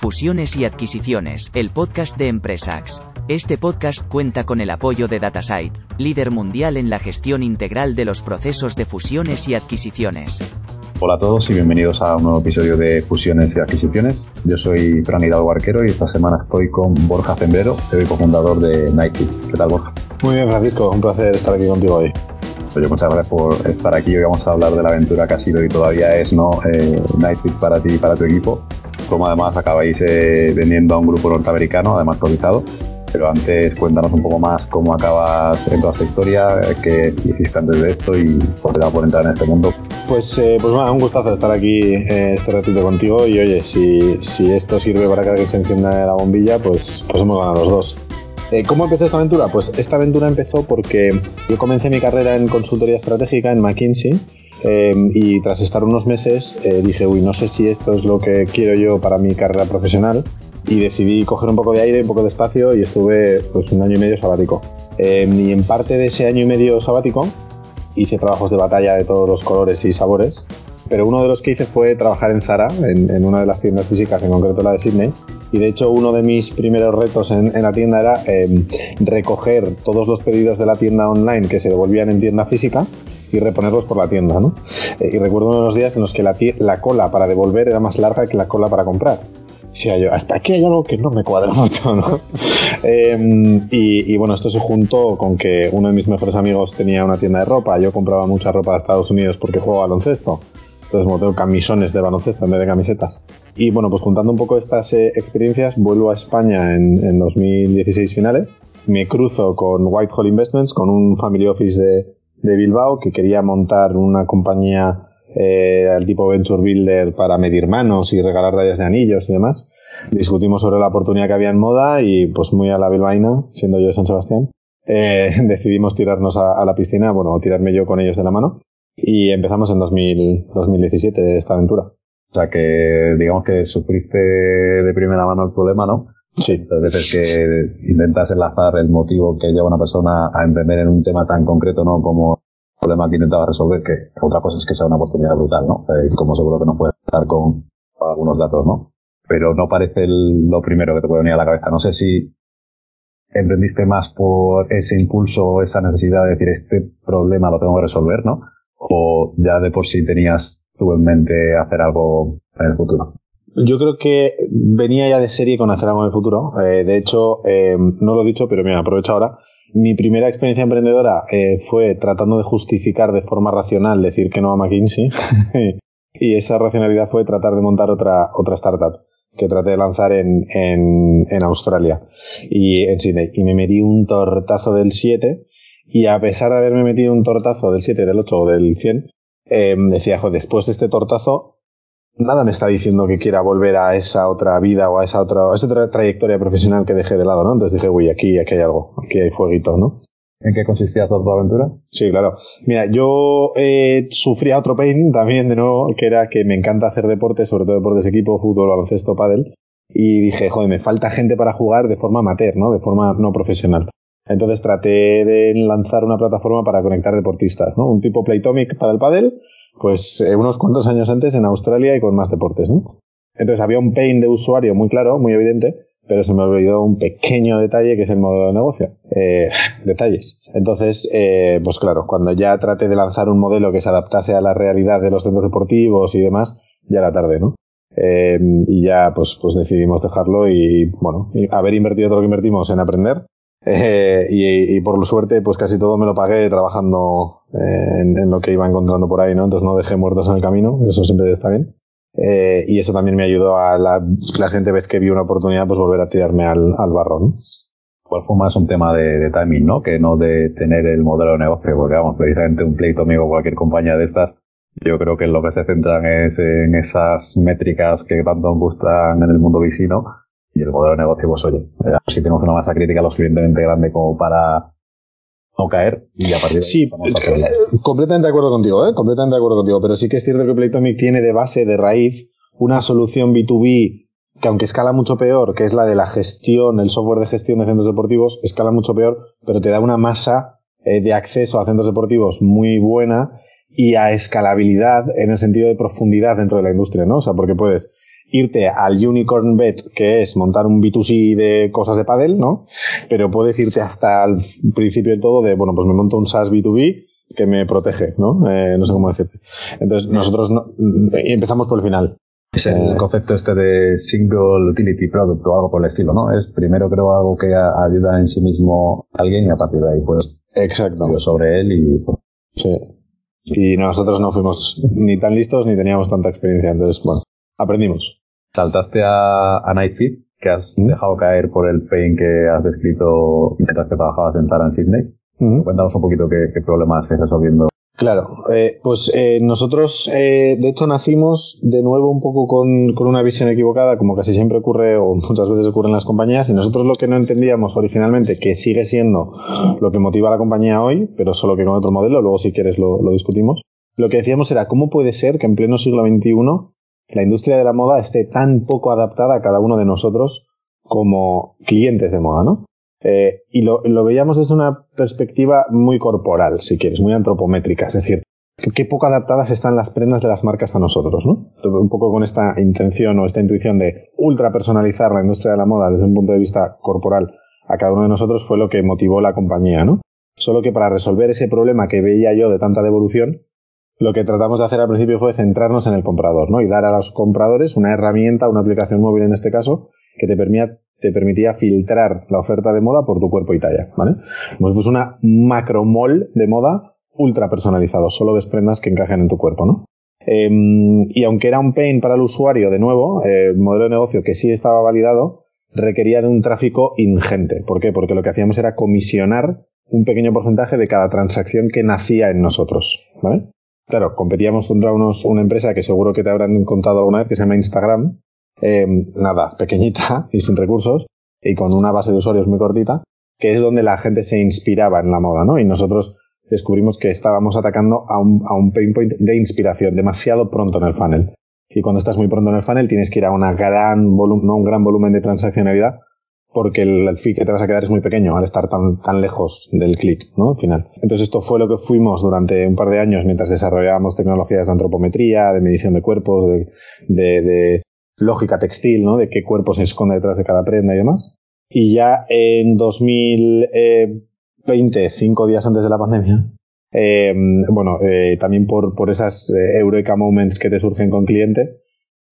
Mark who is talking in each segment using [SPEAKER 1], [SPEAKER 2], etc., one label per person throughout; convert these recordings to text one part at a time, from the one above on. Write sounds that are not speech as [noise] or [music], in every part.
[SPEAKER 1] Fusiones y adquisiciones, el podcast de Empresax. Este podcast cuenta con el apoyo de Datasite, líder mundial en la gestión integral de los procesos de fusiones y adquisiciones.
[SPEAKER 2] Hola a todos y bienvenidos a un nuevo episodio de Fusiones y Adquisiciones. Yo soy Fran Hidalgo Arquero y esta semana estoy con Borja Fembrero, soy cofundador de Nike. ¿Qué tal, Borja?
[SPEAKER 3] Muy bien, Francisco. Un placer estar aquí contigo hoy.
[SPEAKER 2] Oye, muchas gracias por estar aquí. Hoy vamos a hablar de la aventura que ha sido y todavía es ¿no? Eh, Nightfit para ti y para tu equipo como además acabáis eh, vendiendo a un grupo norteamericano, además cotizado. Pero antes cuéntanos un poco más cómo acabas en toda esta historia, qué hiciste antes de esto y por qué te por entrar en este mundo.
[SPEAKER 3] Pues, eh, pues bueno, un gustazo estar aquí eh, este ratito contigo y oye, si, si esto sirve para que se encienda la bombilla, pues, pues hemos ganado los dos. ¿Cómo empezó esta aventura? Pues esta aventura empezó porque yo comencé mi carrera en consultoría estratégica en McKinsey Em, y tras estar unos meses eh, dije, uy, no sé si esto es lo que quiero yo para mi carrera profesional y decidí coger un poco de aire, un poco de espacio y estuve pues un año y medio sabático. Em, y en parte de ese año y medio sabático hice trabajos de batalla de todos los colores y sabores, pero uno de los que hice fue trabajar en Zara, en, una de las tiendas físicas, en concreto la de Sydney, y de hecho uno de mis primeros retos en, la tienda era em, recoger todos los pedidos de la tienda online que se devolvían en tienda física y reponerlos por la tienda, ¿no? Eh, y recuerdo uno de los días en los que la, la, cola para devolver era más larga que la cola para comprar. Decía yo, hasta aquí hay algo que no me cuadra [laughs] mucho, ¿no? Em, y, bueno, esto se juntó con que uno de mis mejores amigos tenía una tienda de ropa, yo compraba mucha ropa de Estados Unidos porque juego baloncesto. Entonces monté camisones de baloncesto en vez de camisetas. Y bueno, pues juntando un poco estas eh, experiencias, vuelvo a España en, en 2016 finales. Me cruzo con Whitehall Investments, con un family office de, de Bilbao que quería montar una compañía eh, al tipo Venture Builder para medir manos y regalar tallas de anillos y demás. Discutimos sobre la oportunidad que había en moda y pues muy a la bilbaína, siendo yo de San Sebastián, eh, [laughs] decidimos tirarnos a, la piscina, bueno, tirarme yo con ellos de la mano y empezamos en 2017 esta aventura.
[SPEAKER 2] O sea que digamos que sufriste de primera mano el problema, ¿no?
[SPEAKER 3] Sí.
[SPEAKER 2] Entonces, veces que intentas enlazar el motivo que lleva una persona a emprender en un tema tan concreto, ¿no? Como el problema que intentaba resolver, que otra cosa es que sea una oportunidad brutal, ¿no? Eh, como seguro que no puedes estar con algunos datos, ¿no? Pero no parece lo primero que te puede venir a la cabeza. No sé si emprendiste más por ese impulso o esa necesidad de decir este problema lo tengo que resolver, ¿no? O ya de por sí tenías tú en mente hacer algo en el futuro.
[SPEAKER 3] Yo creo que venía ya de serie con hacer algo en el futuro. Eh, de hecho, eh, no lo he dicho, pero mira, aprovecho ahora. Mi primera experiencia emprendedora eh, fue tratando de justificar de forma racional decir que no a McKinsey. [laughs] y esa racionalidad fue tratar de montar otra, otra startup que traté de lanzar en, en, en Australia y en Sydney. Y me metí un tortazo del 7. Y a pesar de haberme metido un tortazo del 7, del 8 o del 100, decía, joder, después de este tortazo nada me está diciendo que quiera volver a esa otra vida o a esa otra, a esa otra trayectoria profesional que dejé de lado, ¿no? Entonces dije, uy, aquí, aquí hay algo, aquí hay fueguito, ¿no?
[SPEAKER 2] ¿En qué consistía toda tu aventura?
[SPEAKER 3] Sí, claro. Mira, yo eh, sufría otro pain [laughs] también, de nuevo, que era que me encanta hacer deporte, sobre todo deportes de equipo, fútbol, baloncesto, pádel. Y dije, joder, me falta gente para jugar de forma amateur, ¿no? De forma no profesional. Entonces traté de lanzar una plataforma para conectar deportistas, ¿no? Un tipo Playtomic para el pádel, pues eh, unos cuantos años antes en Australia y con más deportes, ¿no? Entonces había un pain de usuario muy claro, muy evidente, pero se me olvidó un pequeño detalle que es el modelo de negocio. Eh, detalles. Entonces, eh, pues claro, cuando ya traté de lanzar un modelo que se adaptase a la realidad de los centros deportivos y demás, ya era tarde, ¿no? Eh, y ya pues, pues decidimos dejarlo y bueno, haber invertido todo lo que invertimos en aprender eh, y, por suerte, pues casi todo me lo pagué trabajando eh, en, lo que iba encontrando por ahí, ¿no? Entonces no dejé muertos en el camino, eso siempre está bien. Eh, y eso también me ayudó a la, siguiente vez que vi una oportunidad, pues volver a tirarme al, al barro, ¿no?
[SPEAKER 2] Igual fue más un tema de, timing, ¿no? Que no de tener el modelo de negocio, porque vamos, precisamente un pleito amigo o cualquier compañía de estas, yo creo que lo que se centran es en esas métricas que tanto gustan en el mundo visino y el modelo de negocio, pues oye, eh, si tenemos una masa crítica lo suficientemente grande como para no caer y a partir de
[SPEAKER 3] sí, eh, completamente de acuerdo contigo, ¿eh? completamente de acuerdo contigo, pero sí que es cierto que Playtomic tiene de base, de raíz, una solución B2B que aunque escala mucho peor, que es la de la gestión, el software de gestión de centros deportivos, escala mucho peor, pero te da una masa eh, de acceso a centros deportivos muy buena y a escalabilidad en el sentido de profundidad dentro de la industria, ¿no? O sea, porque puedes irte al unicorn bet, que es montar un B2C de cosas de paddle, ¿no? Pero puedes irte hasta el principio de todo de, bueno, pues me monto un SaaS B2B que me protege, ¿no? Eh, no sé cómo decirte. Entonces, nosotros no, empezamos por el final.
[SPEAKER 2] Es el concepto este de single utility product o algo por el estilo, ¿no? Es primero creo algo que ayuda en sí mismo a alguien y a partir de ahí pues
[SPEAKER 3] Exacto.
[SPEAKER 2] sobre él y
[SPEAKER 3] Sí. Y nosotros no fuimos ni tan listos ni teníamos tanta experiencia. Entonces, bueno, aprendimos.
[SPEAKER 2] saltaste a, a Nightfeed, que has dejado caer por el pain que has descrito mientras que trabajabas en Tara en Sydney.
[SPEAKER 3] Ujú.
[SPEAKER 2] Cuéntanos un poquito qué, qué problemas estás resolviendo.
[SPEAKER 3] Claro, eh, pues eh, nosotros eh, de hecho nacimos de nuevo un poco con, con una visión equivocada, como casi siempre ocurre o [laughs] muchas veces ocurre en las compañías, y nosotros lo que no entendíamos originalmente, que sigue siendo lo que motiva a la compañía hoy, pero solo que con otro modelo, luego si quieres lo, lo discutimos, lo que decíamos era cómo puede ser que en pleno siglo XXI la industria de la moda esté tan poco adaptada a cada uno de nosotros como clientes de moda, ¿no? Eh, y lo, lo veíamos desde una perspectiva muy corporal, si quieres, muy antropométrica, es decir, qué poco adaptadas están las prendas de las marcas a nosotros, ¿no? Un poco con esta intención o esta intuición de ultra personalizar la industria de la moda desde un punto de vista corporal a cada uno de nosotros fue lo que motivó la compañía, ¿no? Solo que para resolver ese problema que veía yo de tanta devolución, lo que tratamos de hacer al principio fue centrarnos en el comprador, ¿no? Y dar a los compradores una herramienta, una aplicación móvil en este caso, que te permitía, te permitía filtrar la oferta de moda por tu cuerpo y talla, ¿vale? Si fuese una macromol de moda ultra personalizado, solo ves prendas que encajan en tu cuerpo, ¿no? Eh, y aunque era un pain para el usuario, de nuevo, eh, modelo de negocio que sí estaba validado, requería de un tráfico ingente. ¿Por qué? Porque lo que hacíamos era comisionar un pequeño porcentaje de cada transacción que nacía en nosotros, ¿vale? Claro, competíamos contra unos, una empresa que seguro que te habrán contado alguna vez que se llama Instagram, eh, nada, pequeñita [laughs] y sin recursos, y con una base de usuarios muy cortita, que es donde la gente se inspiraba en la moda, ¿no? Y nosotros descubrimos que estábamos atacando a un, a un pain point de inspiración demasiado pronto en el funnel. Y cuando estás muy pronto en el funnel tienes que ir a una gran no un gran volumen de transaccionalidad, porque el, el fee que te vas a quedar es muy pequeño al estar tan, tan lejos del clic, ¿no? Al final. Entonces esto fue lo que fuimos durante un par de años mientras desarrollábamos tecnologías de antropometría, de medición de cuerpos, de, de, de lógica textil, ¿no? De qué cuerpo se esconde detrás de cada prenda y demás. Y ya en 2020, cinco días antes de la pandemia, eh, bueno, eh, también por, por esas eh, Eureka Moments que te surgen con cliente,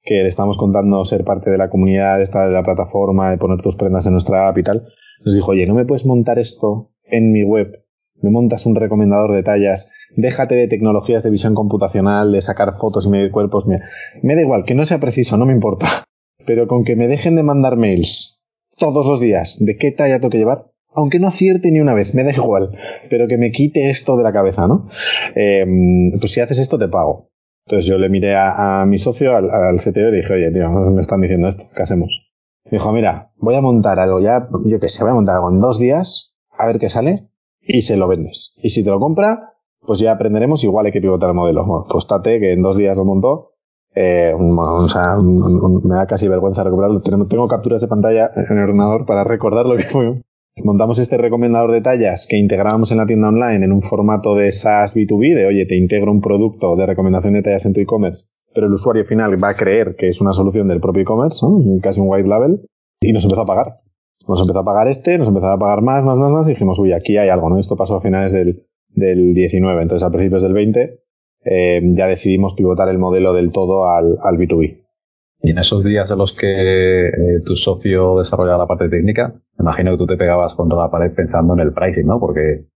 [SPEAKER 3] que le estamos contando ser parte de la comunidad, de la plataforma, de poner tus prendas en nuestra app y tal, nos dijo, oye, ¿no me puedes montar esto en mi web? Me montas un recomendador de tallas, déjate de tecnologías de visión computacional, de sacar fotos y medir cuerpos, me, me da igual, que no sea preciso, no me importa, [laughs] pero con que me dejen de mandar mails todos los días de qué talla tengo que llevar, aunque no acierte ni una vez, me da igual, pero que me quite esto de la cabeza, ¿no? Eh, pues si haces esto te pago. Entonces yo le miré a, mi socio, al, CTO, y dije, oye, tío, me están diciendo esto, ¿qué hacemos? Me dijo, mira, voy a montar algo ya, yo que sé, voy a montar algo en dos días, a ver qué sale, y se lo vendes. Y si te lo compra, pues ya aprenderemos, igual hay que pivotar el modelo. Bueno, pues tate que en dos días lo montó, eh, o sea, me da casi vergüenza recuperarlo. Tengo capturas de pantalla en el ordenador para recordar lo que fue. Montamos este recomendador de tallas que integrábamos en la tienda online en un formato de SaaS B2B, de oye, te integro un producto de recomendación de tallas en tu e-commerce, pero el usuario final va a creer que es una solución del propio e-commerce, casi un white label, y nos empezó a pagar. Nos empezó a pagar este, nos empezó a pagar más, más, más, más, y dijimos, uy, aquí hay algo, ¿no? Esto pasó a finales del, del 19, entonces a principios del 20 eh, ya decidimos pivotar el modelo del todo al, al B2B.
[SPEAKER 2] Y en esos días en los que eh, tu socio desarrollaba la parte técnica, imagino que tú te pegabas contra la pared pensando en el pricing, ¿no? Porque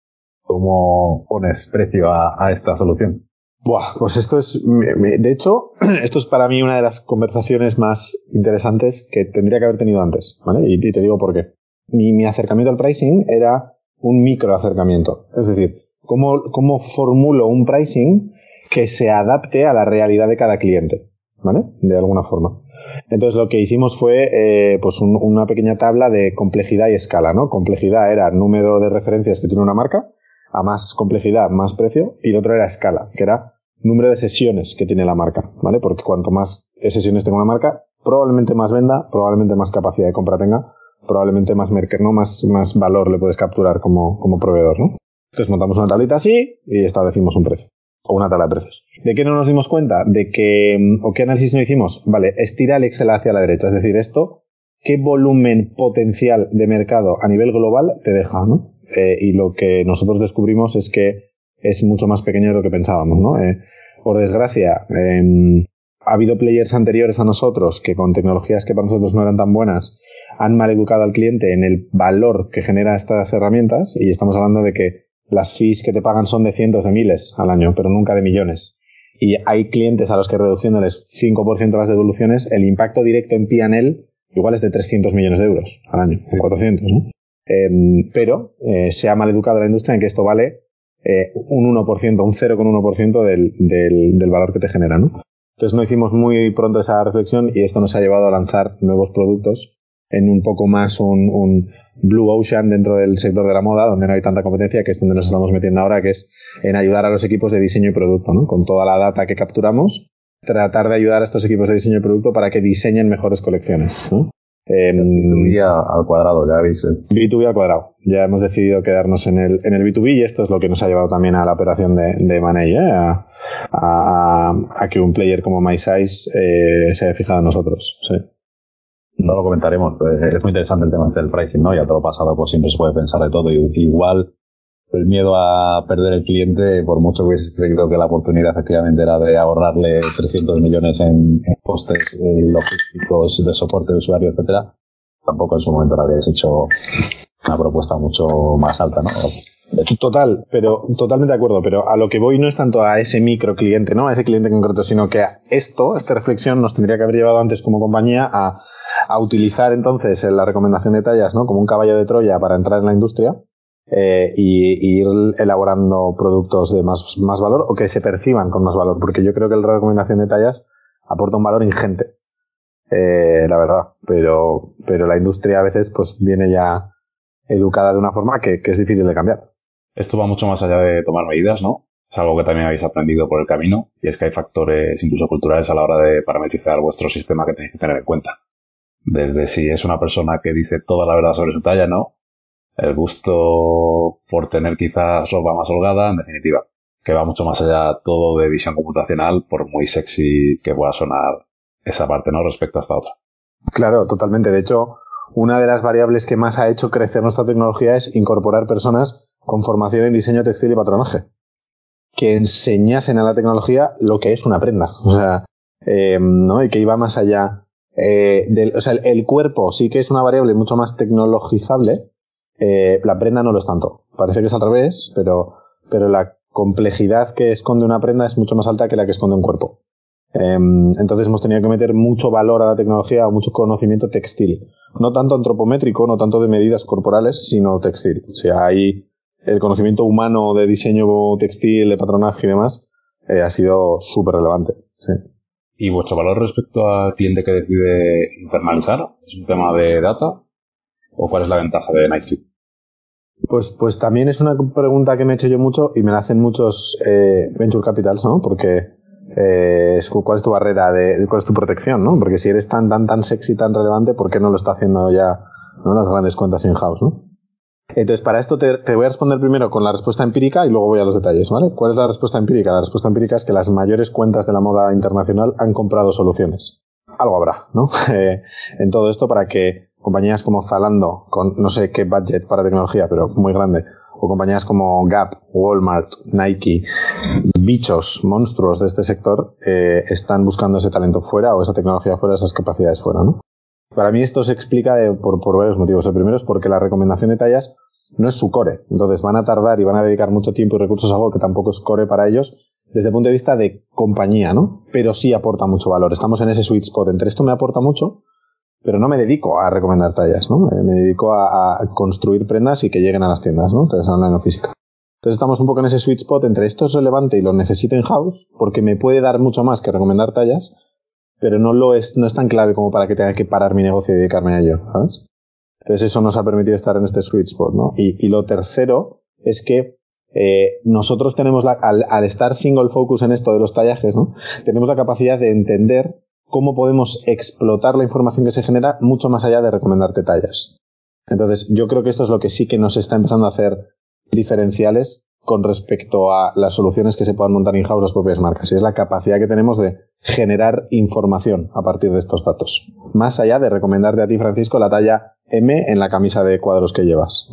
[SPEAKER 2] ¿cómo pones precio a, esta solución?
[SPEAKER 3] Buah, pues esto es, de hecho, [clears throat] esto es para mí una de las conversaciones más interesantes que tendría que haber tenido antes, ¿vale? Y, y te digo por qué. Mi, mi, acercamiento al pricing era un micro acercamiento. Es decir, ¿cómo, cómo formulo un pricing que se adapte a la realidad de cada cliente, ¿vale? De alguna forma. Entonces lo que hicimos fue eh, pues un, una pequeña tabla de complejidad y escala, ¿no? Complejidad era número de referencias que tiene una marca, a más complejidad, más precio, y el otro era escala, que era número de sesiones que tiene la marca, ¿vale? Porque cuanto más sesiones tenga una marca, probablemente más venda, probablemente más capacidad de compra tenga, probablemente más mercado, ¿no? Más, más valor le puedes capturar como, como proveedor, ¿no? Entonces montamos una tablita así y establecimos un precio. O una tabla de precios. ¿De qué no nos dimos cuenta? De que, mm, o qué análisis no hicimos. Vale, estira el Excel hacia la derecha. Es decir, esto, ¿qué volumen potencial de mercado a nivel global te deja, no? Eh, y lo que nosotros descubrimos es que es mucho más pequeño de lo que pensábamos, ¿no? Eh, por desgracia, eh, ha habido players anteriores a nosotros que con tecnologías que para nosotros no eran tan buenas han mal educado al cliente en el valor que genera estas herramientas y estamos hablando de que las fees que te pagan son de cientos de miles al año, pero nunca de millones. Y hay clientes a los que reduciéndoles 5% las devoluciones, el impacto directo en P&L igual es de 300 millones de euros al año, de 400, ¿no? Em, pero eh, se ha mal educado la industria en que esto vale eh, un 1%, un 0,1% del, del, del valor que te genera, ¿no? Entonces no hicimos muy pronto esa reflexión y esto nos ha llevado a lanzar nuevos productos en un poco más un blue ocean dentro del sector de la moda, donde no hay tanta competencia, que es donde nos estamos metiendo ahora, que es en ayudar a los equipos de diseño y producto, ¿no? Con toda la data que capturamos, tratar de ayudar a estos equipos de diseño y producto para que diseñen mejores colecciones, ¿no?
[SPEAKER 2] Eh, B2B al cuadrado, ya veis.
[SPEAKER 3] B2B al cuadrado. Ya hemos decidido quedarnos en el, en el B2B y esto es lo que nos ha llevado también a la operación de, de ¿eh? a, a, a, que un player como MySize eh, se haya fijado en nosotros. Sí.
[SPEAKER 2] No lo comentaremos, es muy interesante el tema del pricing, ¿no? Ya todo lo pasado, pues siempre se puede pensar de todo. Y, igual el miedo a perder el cliente, por mucho que hubieses creído que la oportunidad efectivamente era de ahorrarle 300 millones en, costes eh, logísticos de soporte de usuario, etcétera, tampoco en su momento le habíais hecho una propuesta mucho más alta, ¿no?
[SPEAKER 3] Total, pero totalmente de acuerdo, pero a lo que voy no es tanto a ese micro cliente, ¿no? A ese cliente concreto, sino que a esto, esta reflexión nos tendría que haber llevado antes como compañía a, a utilizar entonces la recomendación de tallas, ¿no? Como un caballo de Troya para entrar en la industria eh, y, y, ir elaborando productos de más, más valor o que se perciban con más valor, porque yo creo que la recomendación de tallas aporta un valor ingente, eh, la verdad, pero, pero la industria a veces pues viene ya educada de una forma que, que es difícil de cambiar.
[SPEAKER 4] Esto va mucho más allá de tomar medidas, ¿no? Es algo que también habéis aprendido por el camino y es que hay factores incluso culturales a la hora de parametrizar vuestro sistema que tenéis que tener en cuenta. Desde si es una persona que dice toda la verdad sobre su talla, ¿no? El gusto por tener quizás ropa más holgada, en definitiva, que va mucho más allá todo de visión computacional, por muy sexy que pueda sonar esa parte, ¿no? Respecto a esta otra.
[SPEAKER 3] Claro, totalmente. De hecho, una de las variables que más ha hecho crecer nuestra tecnología es incorporar personas con formación en diseño textil y patronaje que enseñasen a la tecnología lo que es una prenda. O sea, eh, ¿no? Y que iba más allá. Eh, o el, cuerpo sí que es una variable mucho más tecnologizable. Eh, la prenda no lo es tanto. Parece que es al revés, pero, pero la complejidad que esconde una prenda es mucho más alta que la que esconde un cuerpo. Em, entonces hemos tenido que meter mucho valor a la tecnología, mucho conocimiento textil. No tanto antropométrico, no tanto de medidas corporales, sino textil. O sea, ahí el conocimiento humano de diseño textil, de patronaje y demás, eh, ha sido súper relevante.
[SPEAKER 4] ¿Y vuestro valor respecto al cliente que decide internalizar? ¿Es un tema de data? ¿O cuál es la ventaja de Nightfit?
[SPEAKER 3] Pues, pues también es una pregunta que me he hecho yo mucho y me la hacen muchos eh, venture capitals, ¿no? Porque eh, cuál es tu barrera de, cuál es tu protección, ¿no? Porque si eres tan tan tan sexy, tan relevante, ¿por qué no lo está haciendo ya ¿no? las grandes cuentas in-house, ¿no? Entonces, para esto te, voy a responder primero con la respuesta empírica y luego voy a los detalles, ¿vale? ¿Cuál es la respuesta empírica? La respuesta empírica es que las mayores cuentas de la moda internacional han comprado soluciones. Algo habrá, ¿no? [laughs] Eh, en todo esto para que compañías como Zalando, con no sé qué budget para tecnología, pero muy grande, o compañías como Gap, Walmart, Nike, bichos, monstruos de este sector, eh, están buscando ese talento fuera o esa tecnología fuera, esas capacidades fuera, ¿no? Para mí esto se explica de, por, varios motivos. El primero es porque la recomendación de tallas no es su core. Entonces van a tardar y van a dedicar mucho tiempo y recursos a algo que tampoco es core para ellos desde el punto de vista de compañía, ¿no? Pero sí aporta mucho valor. Estamos en ese sweet spot. Entre esto me aporta mucho, pero no me dedico a recomendar tallas, ¿no? Me dedico a, construir prendas y que lleguen a las tiendas, ¿no? Entonces, online o física. Entonces estamos un poco en ese sweet spot entre esto es relevante y lo necesito in house porque me puede dar mucho más que recomendar tallas, pero no lo es, no es tan clave como para que tenga que parar mi negocio y dedicarme a ello, ¿sabes? Entonces eso nos ha permitido estar en este sweet spot, ¿no? Y, y lo tercero es que eh, nosotros tenemos la, al, estar single focus en esto de los tallajes, ¿no? Tenemos la capacidad de entender cómo podemos explotar la información que se genera mucho más allá de recomendarte tallas. Entonces, yo creo que esto es lo que sí que nos está empezando a hacer diferenciales con respecto a las soluciones que se puedan montar in-house las propias marcas. Y es la capacidad que tenemos de generar información a partir de estos datos. Más allá de recomendarte a ti, Francisco, la talla M en la camisa de cuadros que llevas.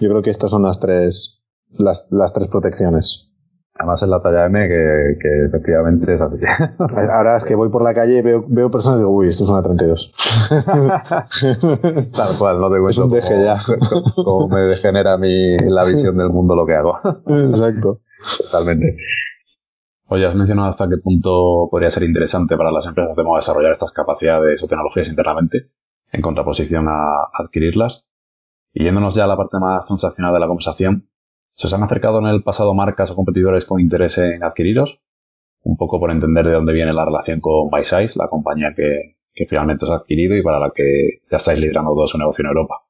[SPEAKER 3] Yo creo que estas son las tres, las, las tres protecciones.
[SPEAKER 2] Además es la talla M que, que efectivamente es así.
[SPEAKER 3] Ahora es que voy por la calle y veo, veo personas y digo, uy, esto es una 32. [laughs]
[SPEAKER 2] Tal cual, no te
[SPEAKER 3] deje ya.
[SPEAKER 2] Cómo me degenera mi, la visión del mundo lo que hago.
[SPEAKER 3] Exacto.
[SPEAKER 2] Totalmente.
[SPEAKER 4] Oye, has mencionado hasta qué punto podría ser interesante para las empresas de moda desarrollar estas capacidades o tecnologías internamente, en contraposición a adquirirlas. Y yéndonos ya a la parte más transaccional de la conversación, ¿Se os han acercado en el pasado marcas o competidores con interés en adquiriros? Un poco por entender de dónde viene la relación con BySize, la compañía que, finalmente os ha adquirido y para la que ya estáis liderando todo su negocio en Europa.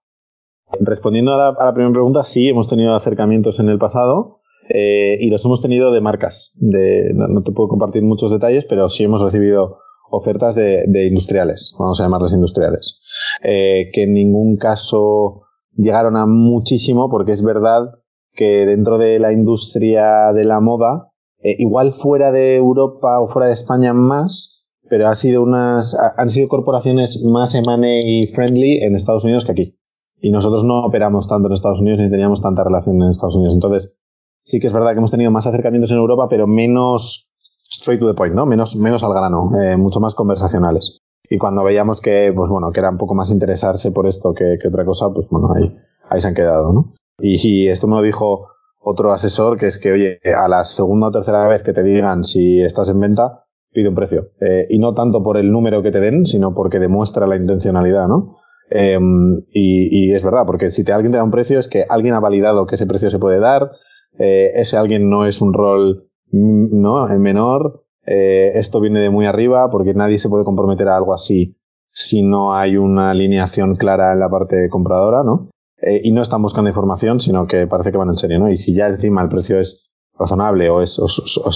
[SPEAKER 3] Respondiendo a la, primera pregunta, sí, hemos tenido acercamientos en el pasado eh, y los hemos tenido de marcas. De, no, te puedo compartir muchos detalles, pero sí hemos recibido ofertas de, industriales, vamos a llamarlas industriales, eh, que en ningún caso llegaron a muchísimo porque es verdad que dentro de la industria de la moda, eh, igual fuera de Europa o fuera de España más, pero ha sido unas, han sido corporaciones más M&A friendly en Estados Unidos que aquí. Y nosotros no operamos tanto en Estados Unidos ni teníamos tanta relación en Estados Unidos. Entonces, sí que es verdad que hemos tenido más acercamientos en Europa, pero menos straight to the point, ¿no? Menos, menos al grano, eh, mucho más conversacionales. Y cuando veíamos que, pues bueno, que era un poco más interesarse por esto que, que otra cosa, pues bueno, ahí, ahí se han quedado, ¿no? Y, esto me lo dijo otro asesor, que es que, oye, a la segunda o tercera vez que te digan si estás en venta, pide un precio. Eh, y no tanto por el número que te den, sino porque demuestra la intencionalidad, ¿no? Em, y, es verdad, porque si te, alguien te da un precio es que alguien ha validado que ese precio se puede dar, eh, ese alguien no es un rol mm, ¿no? en menor, eh, esto viene de muy arriba, porque nadie se puede comprometer a algo así si no hay una alineación clara en la parte compradora, ¿no? Eh, y no están buscando información, sino que parece que van en serio, ¿no? Y si ya encima el precio es razonable o es,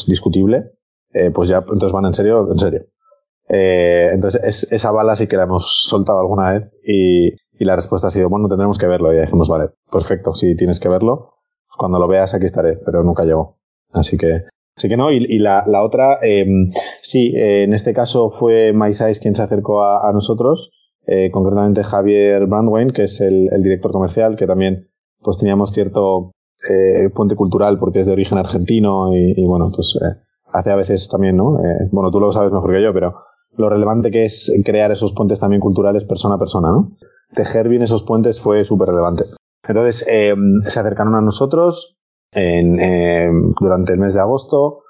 [SPEAKER 3] discutible, eh, pues ya entonces van en serio, en serio. Entonces esa bala sí que la hemos soltado alguna vez y, la respuesta ha sido, bueno, tendremos que verlo. Y dijimos, vale, perfecto, si tienes que verlo, cuando lo veas aquí estaré, pero nunca llegó. Así que, así que no, y, la, otra, em, sí, en este caso fue MySize quien se acercó a nosotros eh, concretamente Javier Brandwein, que es el, director comercial, que también pues teníamos cierto eh, puente cultural porque es de origen argentino y, bueno, pues eh, hace a veces también, ¿no? Eh, bueno, tú lo sabes mejor que yo, pero lo relevante que es crear esos puentes también culturales persona a persona, ¿no? Tejer bien esos puentes fue súper relevante. Entonces, se acercaron a nosotros en, durante el mes de agosto,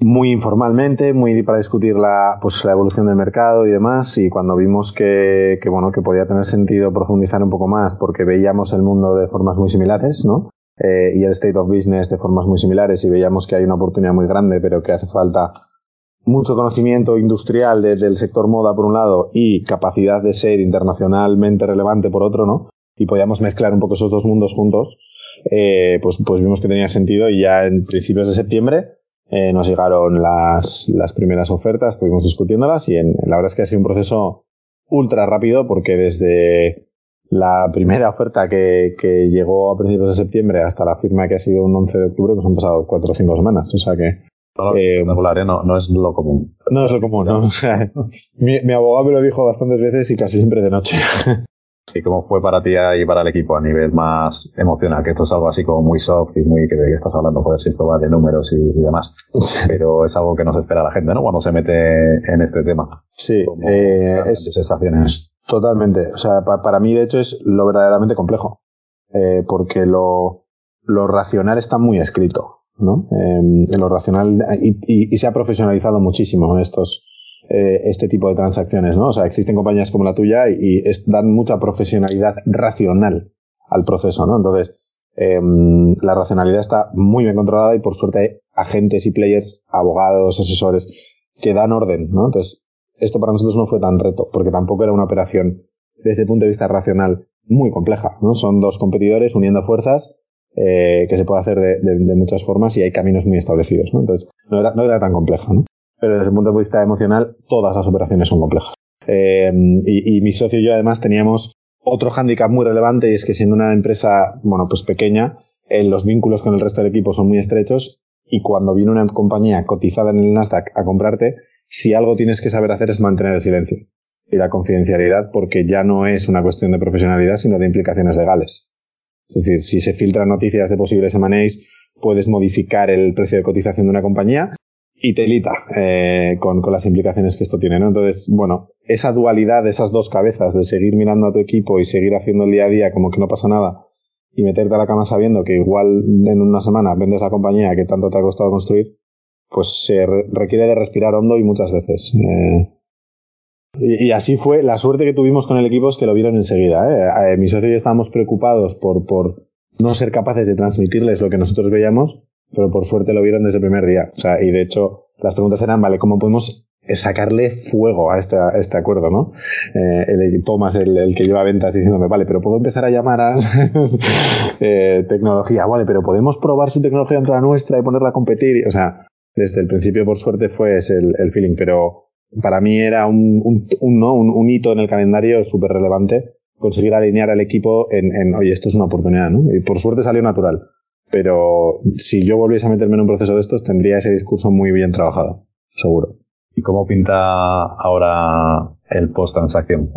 [SPEAKER 3] muy informalmente, muy para discutir la, pues, la evolución del mercado y demás. Y cuando vimos que, que, bueno, que podía tener sentido profundizar un poco más porque veíamos el mundo de formas muy similares, ¿no? Eh, y el state of business de formas muy similares y veíamos que hay una oportunidad muy grande, pero que hace falta mucho conocimiento industrial del sector moda por un lado y capacidad de ser internacionalmente relevante por otro, ¿no? Y podíamos mezclar un poco esos dos mundos juntos, eh, pues, pues vimos que tenía sentido y ya en principios de septiembre eh, nos llegaron las, las primeras ofertas, estuvimos discutiéndolas y en, la verdad es que ha sido un proceso ultra rápido porque desde la primera oferta que, que llegó a principios de septiembre hasta la firma que ha sido un 11 de octubre, pues han pasado cuatro o cinco semanas. O sea que.
[SPEAKER 2] No, eh, ¿eh? no, no es lo común.
[SPEAKER 3] No es lo común, ¿no? [laughs] O sea, mi, mi abogado me lo dijo bastantes veces y casi siempre de noche. [laughs]
[SPEAKER 2] ¿Y cómo fue para ti y para el equipo a nivel más emocional? Que esto es algo así como muy soft y muy que estás hablando, joder, si esto va de números y, demás. [laughs] Pero es algo que no se espera la gente, ¿no? Cuando se mete en este tema.
[SPEAKER 3] Sí, eh, es sensaciones. Totalmente. O sea, para mí, de hecho, es lo verdaderamente complejo. Eh, porque lo, lo racional está muy escrito, ¿no? Eh, lo racional, y, y, se ha profesionalizado muchísimo estos, eh, este tipo de transacciones, ¿no? O sea, existen compañías como la tuya y, dan mucha profesionalidad racional al proceso, ¿no? Entonces, em, la racionalidad está muy bien controlada y por suerte hay agentes y players, abogados, asesores, que dan orden, ¿no? Entonces, esto para nosotros no fue tan reto, porque tampoco era una operación desde el punto de vista racional muy compleja, ¿no? Son dos competidores uniendo fuerzas eh, que se puede hacer de, de, muchas formas y hay caminos muy establecidos, ¿no? Entonces, no era, no era tan compleja, ¿no? Pero desde el punto de vista emocional, todas las operaciones son complejas. Eh, y, mi socio y yo además teníamos otro hándicap muy relevante y es que siendo una empresa, bueno, pues pequeña, eh, los vínculos con el resto del equipo son muy estrechos y cuando viene una compañía cotizada en el Nasdaq a comprarte, si algo tienes que saber hacer es mantener el silencio y la confidencialidad porque ya no es una cuestión de profesionalidad, sino de implicaciones legales. Es decir, si se filtran noticias de posibles M&As, puedes modificar el precio de cotización de una compañía y telita eh, con, con, las implicaciones que esto tiene, ¿no? Entonces, bueno, esa dualidad, esas dos cabezas de seguir mirando a tu equipo y seguir haciendo el día a día como que no pasa nada y meterte a la cama sabiendo que igual en una semana vendes la compañía que tanto te ha costado construir, pues se requiere de respirar hondo y muchas veces. Eh, y, así fue, la suerte que tuvimos con el equipo es que lo vieron enseguida. ¿eh? eh mi socio y estábamos preocupados por, por no ser capaces de transmitirles lo que nosotros veíamos, pero por suerte lo vieron desde el primer día. O sea, y de hecho, las preguntas eran, vale, ¿cómo podemos sacarle fuego a este, este acuerdo, ¿no? Eh, el, Thomas, el, el, que lleva ventas, diciéndome, vale, pero puedo empezar a llamar a [laughs] eh, tecnología, vale, pero podemos probar su tecnología entre la nuestra y ponerla a competir. O sea, desde el principio, por suerte, fue ese el, el feeling, pero para mí era un, un, un, ¿no? un, un hito en el calendario súper relevante conseguir alinear al equipo en, en, oye, esto es una oportunidad, ¿no? Y por suerte salió natural. Pero si yo volviese a meterme en un proceso de estos, tendría ese discurso muy bien trabajado, seguro.
[SPEAKER 2] ¿Y cómo pinta ahora el post-transacción?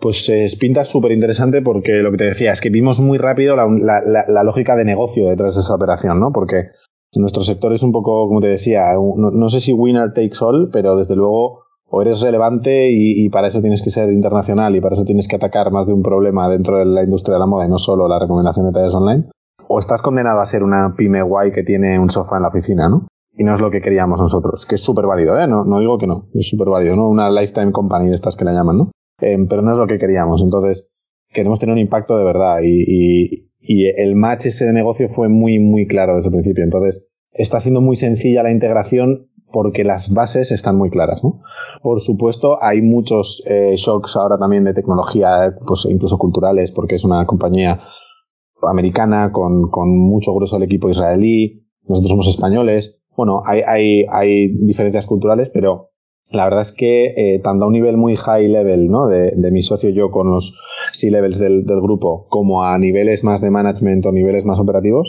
[SPEAKER 3] Pues eh, pinta súper interesante porque lo que te decía es que vimos muy rápido la, la, la, lógica de negocio detrás de esa operación, ¿no? Porque nuestro sector es un poco, como te decía, no, no sé si winner takes all, pero desde luego o eres relevante y, y, para eso tienes que ser internacional y para eso tienes que atacar más de un problema dentro de la industria de la moda y no solo la recomendación de talleres online, o estás condenado a ser una pyme guay que tiene un sofá en la oficina, ¿no? Y no es lo que queríamos nosotros, que es súper válido, ¿eh? No, no digo que no, es súper válido, ¿no? Una lifetime company de estas que le llaman, ¿no? Eh, pero no es lo que queríamos, entonces queremos tener un impacto de verdad y el match ese de negocio fue muy, muy claro desde el principio, entonces está siendo muy sencilla la integración porque las bases están muy claras. ¿no? Por supuesto, hay muchos eh, shocks ahora también de tecnología, pues incluso culturales, porque es una compañía americana con, con mucho grueso del equipo israelí, nosotros somos españoles. Bueno, hay, hay, hay diferencias culturales, pero la verdad es que eh, tanto a un nivel muy high level, ¿no? De, de mi socio yo con los C-levels del, del grupo, como a niveles más de management o niveles más operativos,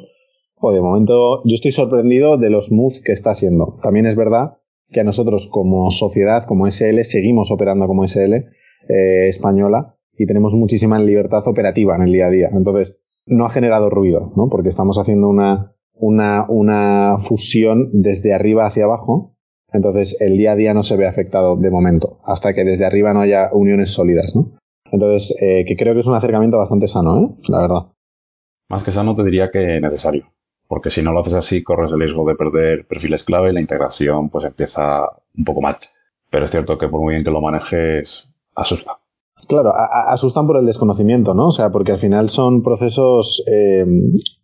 [SPEAKER 3] o de momento yo estoy sorprendido de los smooth que está siendo. También es verdad que a nosotros como sociedad, como SL, seguimos operando como SL eh, española y tenemos muchísima libertad operativa en el día a día. Entonces, no ha generado ruido, ¿no? Porque estamos haciendo una, una, una fusión desde arriba hacia abajo. Entonces, el día a día no se ve afectado de momento, hasta que desde arriba no haya uniones sólidas, ¿no? Entonces, eh, que creo que es un acercamiento bastante sano, ¿eh? La verdad.
[SPEAKER 4] Más que sano, te diría que necesario porque si no lo haces así corres el riesgo de perder perfiles clave y la integración pues empieza un poco mal. Pero es cierto que por muy bien que lo manejes, asusta.
[SPEAKER 3] Claro, asustan por el desconocimiento, ¿no? O sea, porque al final son procesos eh,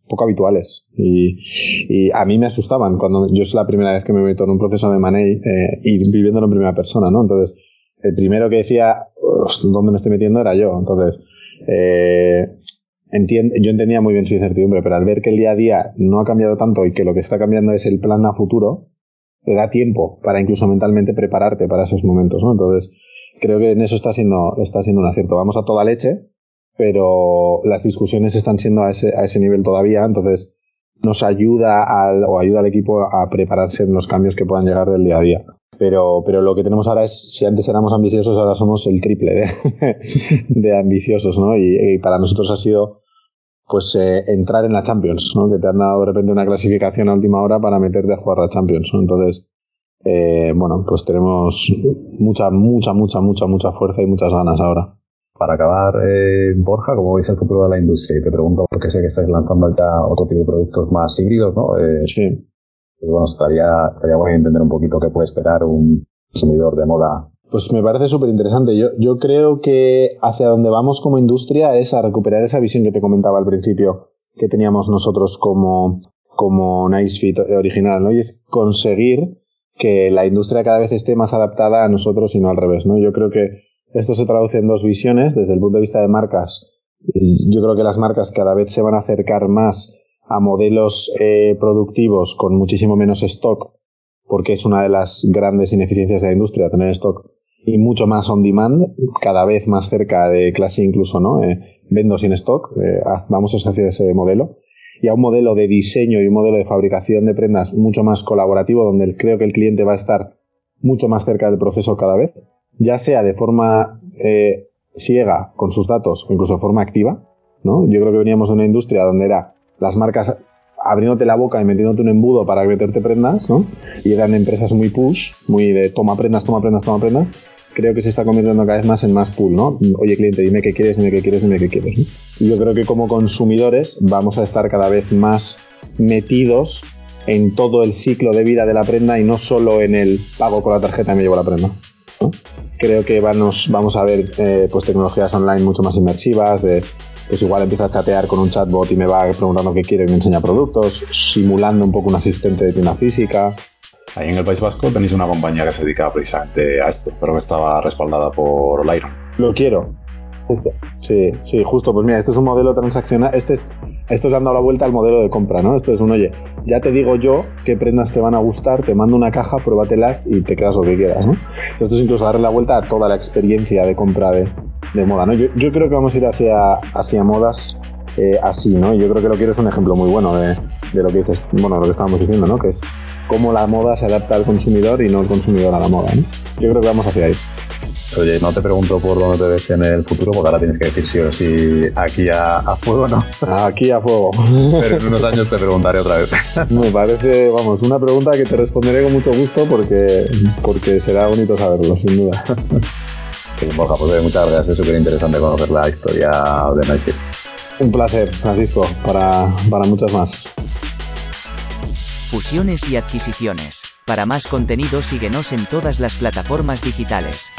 [SPEAKER 3] poco habituales y, a mí me asustaban cuando yo es la primera vez que me meto en un proceso de money eh, y viviéndolo en primera persona, ¿no? Entonces, el primero que decía, ¿dónde me estoy metiendo? Era yo. Entonces, eh, yo entendía muy bien su incertidumbre, pero al ver que el día a día no ha cambiado tanto y que lo que está cambiando es el plan a futuro, te da tiempo para incluso mentalmente prepararte para esos momentos, ¿no? Entonces, creo que en eso está siendo, está siendo un acierto. Vamos a toda leche, pero las discusiones están siendo a ese, a ese nivel todavía, entonces nos ayuda al, o ayuda al equipo a prepararse en los cambios que puedan llegar del día a día. Pero, pero lo que tenemos ahora es, si antes éramos ambiciosos, ahora somos el triple de, [laughs] de ambiciosos, ¿no? Y, y, para nosotros ha sido pues eh, entrar en la Champions, ¿no? Que te han dado de repente una clasificación a última hora para meterte a jugar la Champions, ¿no? Entonces, eh, bueno, pues tenemos mucha, mucha, mucha, mucha, mucha fuerza y muchas ganas ahora.
[SPEAKER 2] Para acabar, eh, Borja, ¿cómo veis el futuro de la industria? Y te pregunto porque sé que estáis lanzando ya otro tipo de productos más híbridos, ¿no? Eh,
[SPEAKER 3] sí.
[SPEAKER 2] Pues bueno, estaría, estaría bueno entender un poquito qué puede esperar un consumidor de moda
[SPEAKER 3] pues me parece súper interesante. Yo, yo creo que hacia donde vamos como industria es a recuperar esa visión que te comentaba al principio que teníamos nosotros como, como Nice Fit original, ¿no? Y es conseguir que la industria cada vez esté más adaptada a nosotros y no al revés, ¿no? Yo creo que esto se traduce en dos visiones desde el punto de vista de marcas. Yo creo que las marcas cada vez se van a acercar más a modelos eh, productivos con muchísimo menos stock, porque es una de las grandes ineficiencias de la industria, tener stock y mucho más on demand, cada vez más cerca de clase incluso, ¿no? Eh, vendo sin stock, eh, ah, vamos hacia ese modelo. Y a un modelo de diseño y un modelo de fabricación de prendas mucho más colaborativo, donde creo que el cliente va a estar mucho más cerca del proceso cada vez, ya sea de forma eh, ciega con sus datos o incluso de forma activa. ¿no? Yo creo que veníamos de una industria donde era las marcas abriéndote la boca y metiéndote un embudo para meterte prendas, ¿no? Y eran empresas muy push, muy de toma prendas, toma prendas, toma prendas. Creo que se está convirtiendo cada vez más en más pull, ¿no? Oye, cliente, dime qué quieres, dime qué quieres, dime qué quieres. Y yo creo que como consumidores vamos a estar cada vez más metidos en todo el ciclo de vida de la prenda y no solo en el pago con la tarjeta y me llevo la prenda. Creo que vamos, a ver eh, pues tecnologías online mucho más inmersivas, de pues igual empieza a chatear con un chatbot y me va preguntando qué quiere y me enseña productos, simulando un poco un asistente de tienda física.
[SPEAKER 4] Ahí en el País Vasco tenéis una compañía que se dedica precisamente a esto, pero que estaba respaldada por Lyron.
[SPEAKER 3] Lo quiero. Justo. Sí, sí, justo. Pues mira, esto es un modelo transaccional. Este es, esto es dando la vuelta al modelo de compra, ¿no? Esto es un, oye, ya te digo yo qué prendas te van a gustar, te mando una caja, pruébatelas y te quedas lo que quieras, ¿no? Esto es incluso darle la vuelta a toda la experiencia de compra de, de moda, ¿no? Yo, yo, creo que vamos a ir hacia, hacia modas eh, así, ¿no? Yo creo que lo quiero es un ejemplo muy bueno de, de, lo que dices, bueno, lo que estábamos diciendo, ¿no? Que es cómo la moda se adapta al consumidor y no el consumidor a la moda, ¿no? Yo creo que vamos hacia ahí.
[SPEAKER 2] Oye, no te pregunto por dónde te ves en el futuro, porque ahora tienes que decir sí o sí aquí a, a fuego, ¿no?
[SPEAKER 3] Aquí a fuego. [laughs]
[SPEAKER 2] Pero en unos años te preguntaré otra vez. [laughs]
[SPEAKER 3] Me parece, vamos, una pregunta que te responderé con mucho gusto porque, porque será bonito saberlo, sin duda. [laughs]
[SPEAKER 2] Sí, Borja, pues muchas gracias, es súper interesante conocer la historia de Nicefit.
[SPEAKER 3] Un placer, Francisco, para, para muchas más.
[SPEAKER 1] Fusiones y adquisiciones. Para más contenido síguenos en todas las plataformas digitales.